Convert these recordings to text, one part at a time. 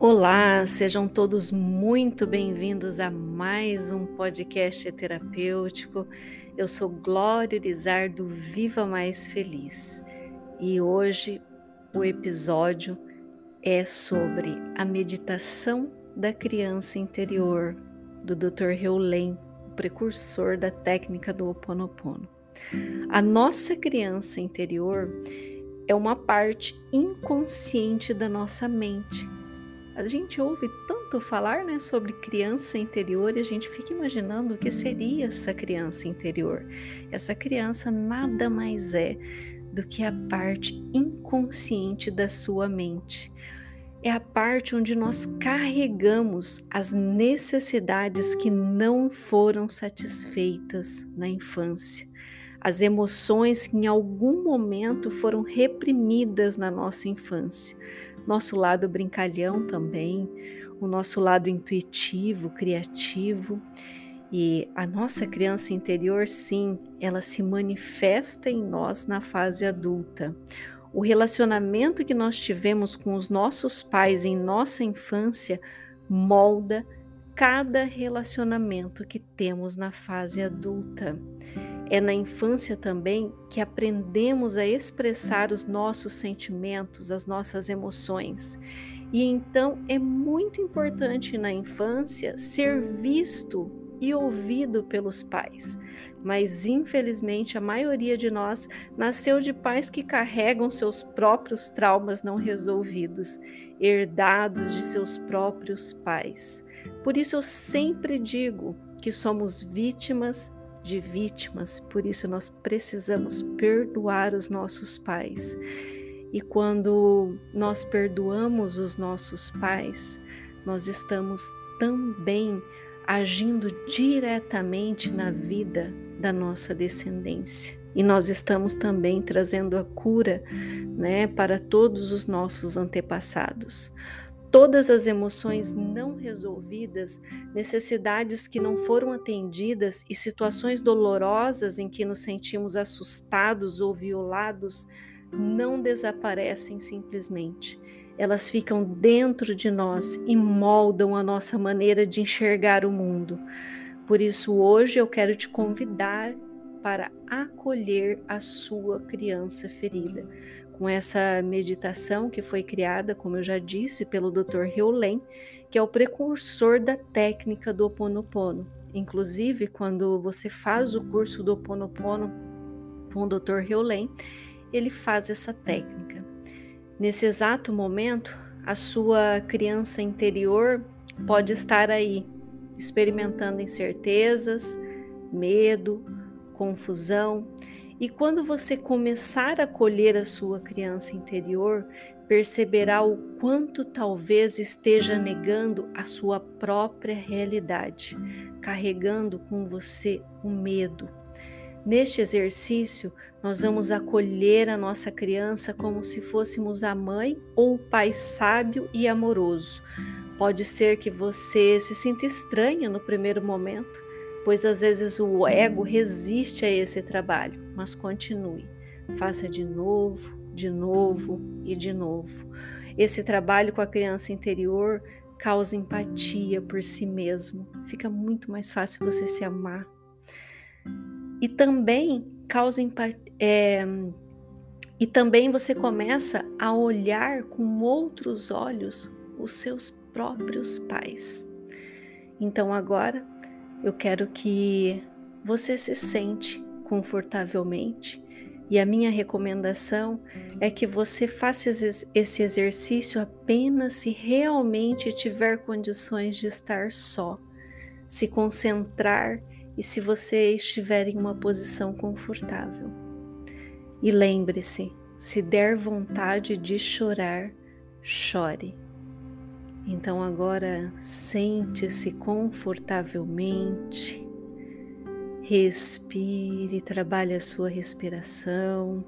Olá, sejam todos muito bem-vindos a mais um podcast terapêutico. Eu sou Glória Urizar do Viva Mais Feliz e hoje o episódio é sobre a meditação da criança interior do Dr. Heulen, precursor da técnica do Ho Oponopono. A nossa criança interior é uma parte inconsciente da nossa mente a gente ouve tanto falar né, sobre criança interior e a gente fica imaginando o que seria essa criança interior. Essa criança nada mais é do que a parte inconsciente da sua mente. É a parte onde nós carregamos as necessidades que não foram satisfeitas na infância as emoções que em algum momento foram reprimidas na nossa infância nosso lado brincalhão também, o nosso lado intuitivo, criativo. E a nossa criança interior, sim, ela se manifesta em nós na fase adulta. O relacionamento que nós tivemos com os nossos pais em nossa infância molda cada relacionamento que temos na fase adulta. É na infância também que aprendemos a expressar os nossos sentimentos, as nossas emoções. E então é muito importante na infância ser visto e ouvido pelos pais. Mas infelizmente a maioria de nós nasceu de pais que carregam seus próprios traumas não resolvidos, herdados de seus próprios pais. Por isso eu sempre digo que somos vítimas de vítimas, por isso nós precisamos perdoar os nossos pais. E quando nós perdoamos os nossos pais, nós estamos também agindo diretamente na vida da nossa descendência. E nós estamos também trazendo a cura, né, para todos os nossos antepassados todas as emoções não resolvidas, necessidades que não foram atendidas e situações dolorosas em que nos sentimos assustados ou violados não desaparecem simplesmente. Elas ficam dentro de nós e moldam a nossa maneira de enxergar o mundo. Por isso, hoje eu quero te convidar para acolher a sua criança ferida com essa meditação que foi criada, como eu já disse, pelo Dr. Heulen, que é o precursor da técnica do Ho Oponopono. Inclusive, quando você faz o curso do Ho Oponopono com o Dr. Heulen, ele faz essa técnica. Nesse exato momento, a sua criança interior pode estar aí, experimentando incertezas, medo, confusão, e quando você começar a colher a sua criança interior, perceberá o quanto talvez esteja negando a sua própria realidade, carregando com você o medo. Neste exercício, nós vamos acolher a nossa criança como se fôssemos a mãe ou o pai sábio e amoroso. Pode ser que você se sinta estranha no primeiro momento, pois às vezes o ego resiste a esse trabalho, mas continue. Faça de novo, de novo e de novo. Esse trabalho com a criança interior causa empatia por si mesmo. Fica muito mais fácil você se amar. E também causa empatia. É, e também você começa a olhar com outros olhos os seus próprios pais. Então agora eu quero que você se sente confortavelmente e a minha recomendação é que você faça esse exercício apenas se realmente tiver condições de estar só, se concentrar e se você estiver em uma posição confortável. E lembre-se: se der vontade de chorar, chore. Então agora sente-se confortavelmente, respire, trabalhe a sua respiração,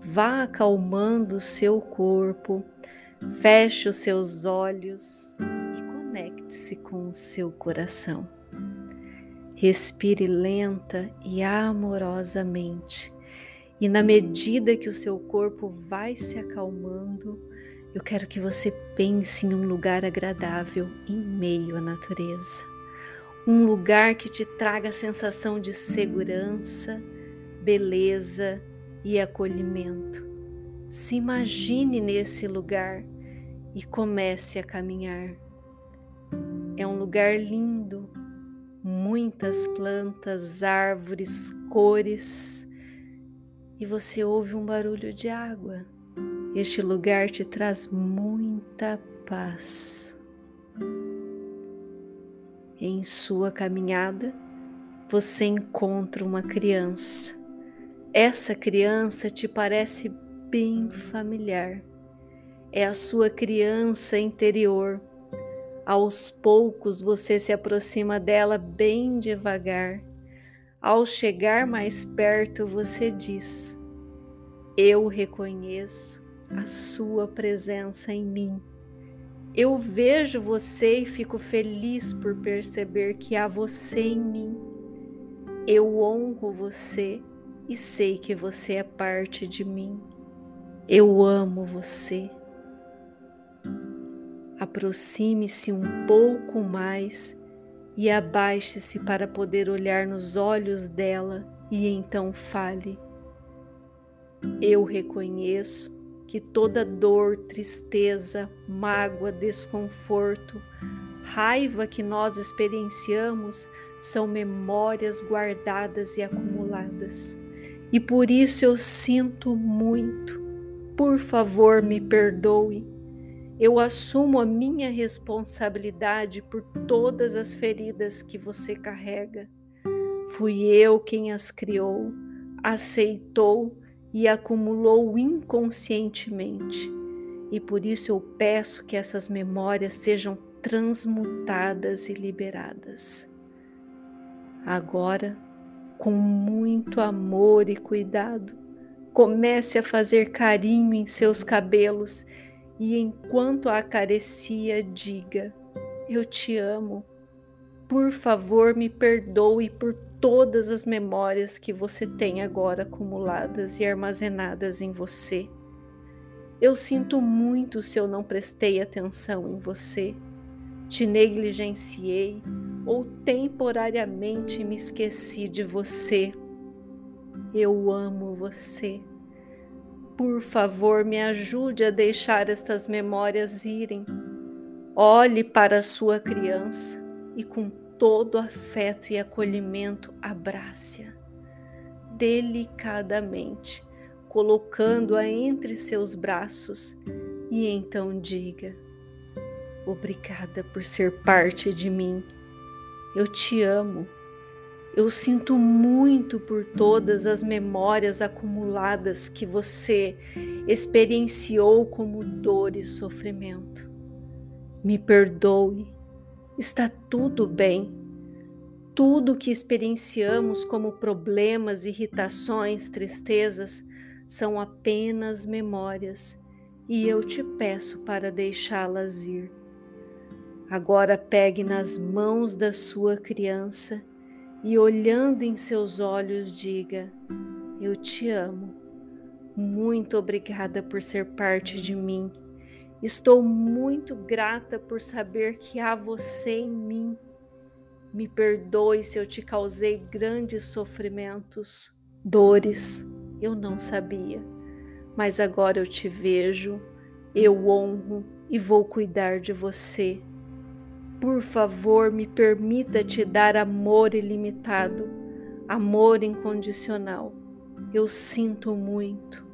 vá acalmando o seu corpo, feche os seus olhos e conecte-se com o seu coração. Respire lenta e amorosamente, e na medida que o seu corpo vai se acalmando, eu quero que você pense em um lugar agradável em meio à natureza. Um lugar que te traga a sensação de segurança, beleza e acolhimento. Se imagine nesse lugar e comece a caminhar. É um lugar lindo, muitas plantas, árvores, cores, e você ouve um barulho de água. Este lugar te traz muita paz. Em sua caminhada, você encontra uma criança. Essa criança te parece bem familiar. É a sua criança interior. Aos poucos você se aproxima dela bem devagar. Ao chegar mais perto, você diz: Eu reconheço a sua presença em mim. Eu vejo você e fico feliz por perceber que há você em mim. Eu honro você e sei que você é parte de mim. Eu amo você. Aproxime-se um pouco mais e abaixe-se para poder olhar nos olhos dela e então fale. Eu reconheço que toda dor, tristeza, mágoa, desconforto, raiva que nós experienciamos são memórias guardadas e acumuladas. E por isso eu sinto muito. Por favor, me perdoe. Eu assumo a minha responsabilidade por todas as feridas que você carrega. Fui eu quem as criou, aceitou e acumulou inconscientemente. E por isso eu peço que essas memórias sejam transmutadas e liberadas. Agora, com muito amor e cuidado, comece a fazer carinho em seus cabelos e enquanto a acaricia, diga: Eu te amo. Por favor, me perdoe por todas as memórias que você tem agora acumuladas e armazenadas em você. Eu sinto muito se eu não prestei atenção em você, te negligenciei ou temporariamente me esqueci de você. Eu amo você. Por favor, me ajude a deixar estas memórias irem. Olhe para a sua criança e com todo afeto e acolhimento, abrace-a delicadamente, colocando-a entre seus braços e então diga: Obrigada por ser parte de mim. Eu te amo. Eu sinto muito por todas as memórias acumuladas que você experienciou como dor e sofrimento. Me perdoe Está tudo bem. Tudo que experienciamos como problemas, irritações, tristezas são apenas memórias e eu te peço para deixá-las ir. Agora pegue nas mãos da sua criança e, olhando em seus olhos, diga: Eu te amo. Muito obrigada por ser parte de mim Estou muito grata por saber que há você em mim. Me perdoe se eu te causei grandes sofrimentos, dores. Eu não sabia, mas agora eu te vejo, eu honro e vou cuidar de você. Por favor, me permita te dar amor ilimitado, amor incondicional. Eu sinto muito.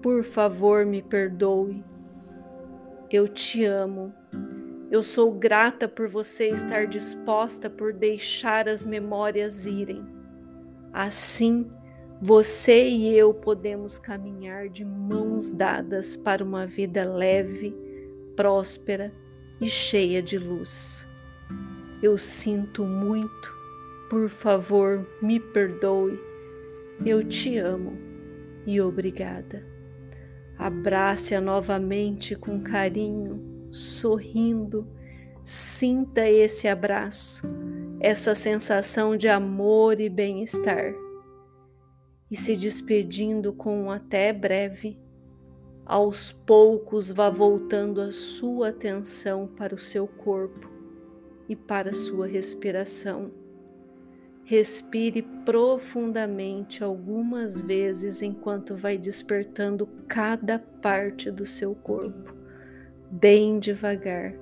Por favor, me perdoe. Eu te amo. Eu sou grata por você estar disposta por deixar as memórias irem. Assim, você e eu podemos caminhar de mãos dadas para uma vida leve, próspera e cheia de luz. Eu sinto muito. Por favor, me perdoe. Eu te amo e obrigada. Abrace-a novamente com carinho, sorrindo. Sinta esse abraço, essa sensação de amor e bem-estar. E se despedindo com um até breve, aos poucos vá voltando a sua atenção para o seu corpo e para a sua respiração. Respire profundamente algumas vezes enquanto vai despertando cada parte do seu corpo, bem devagar,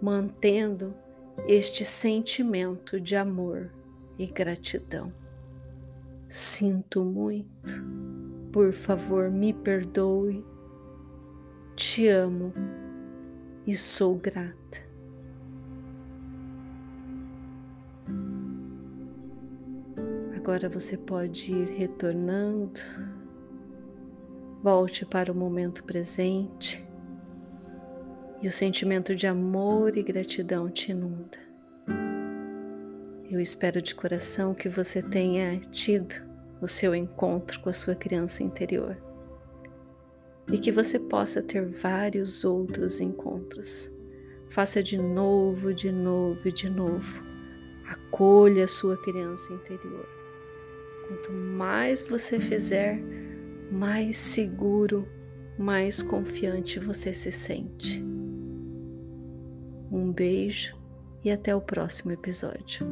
mantendo este sentimento de amor e gratidão. Sinto muito, por favor, me perdoe te amo e sou grata. Agora você pode ir retornando, volte para o momento presente e o sentimento de amor e gratidão te inunda. Eu espero de coração que você tenha tido o seu encontro com a sua criança interior e que você possa ter vários outros encontros. Faça de novo, de novo e de novo. Acolha a sua criança interior. Quanto mais você fizer, mais seguro, mais confiante você se sente. Um beijo e até o próximo episódio.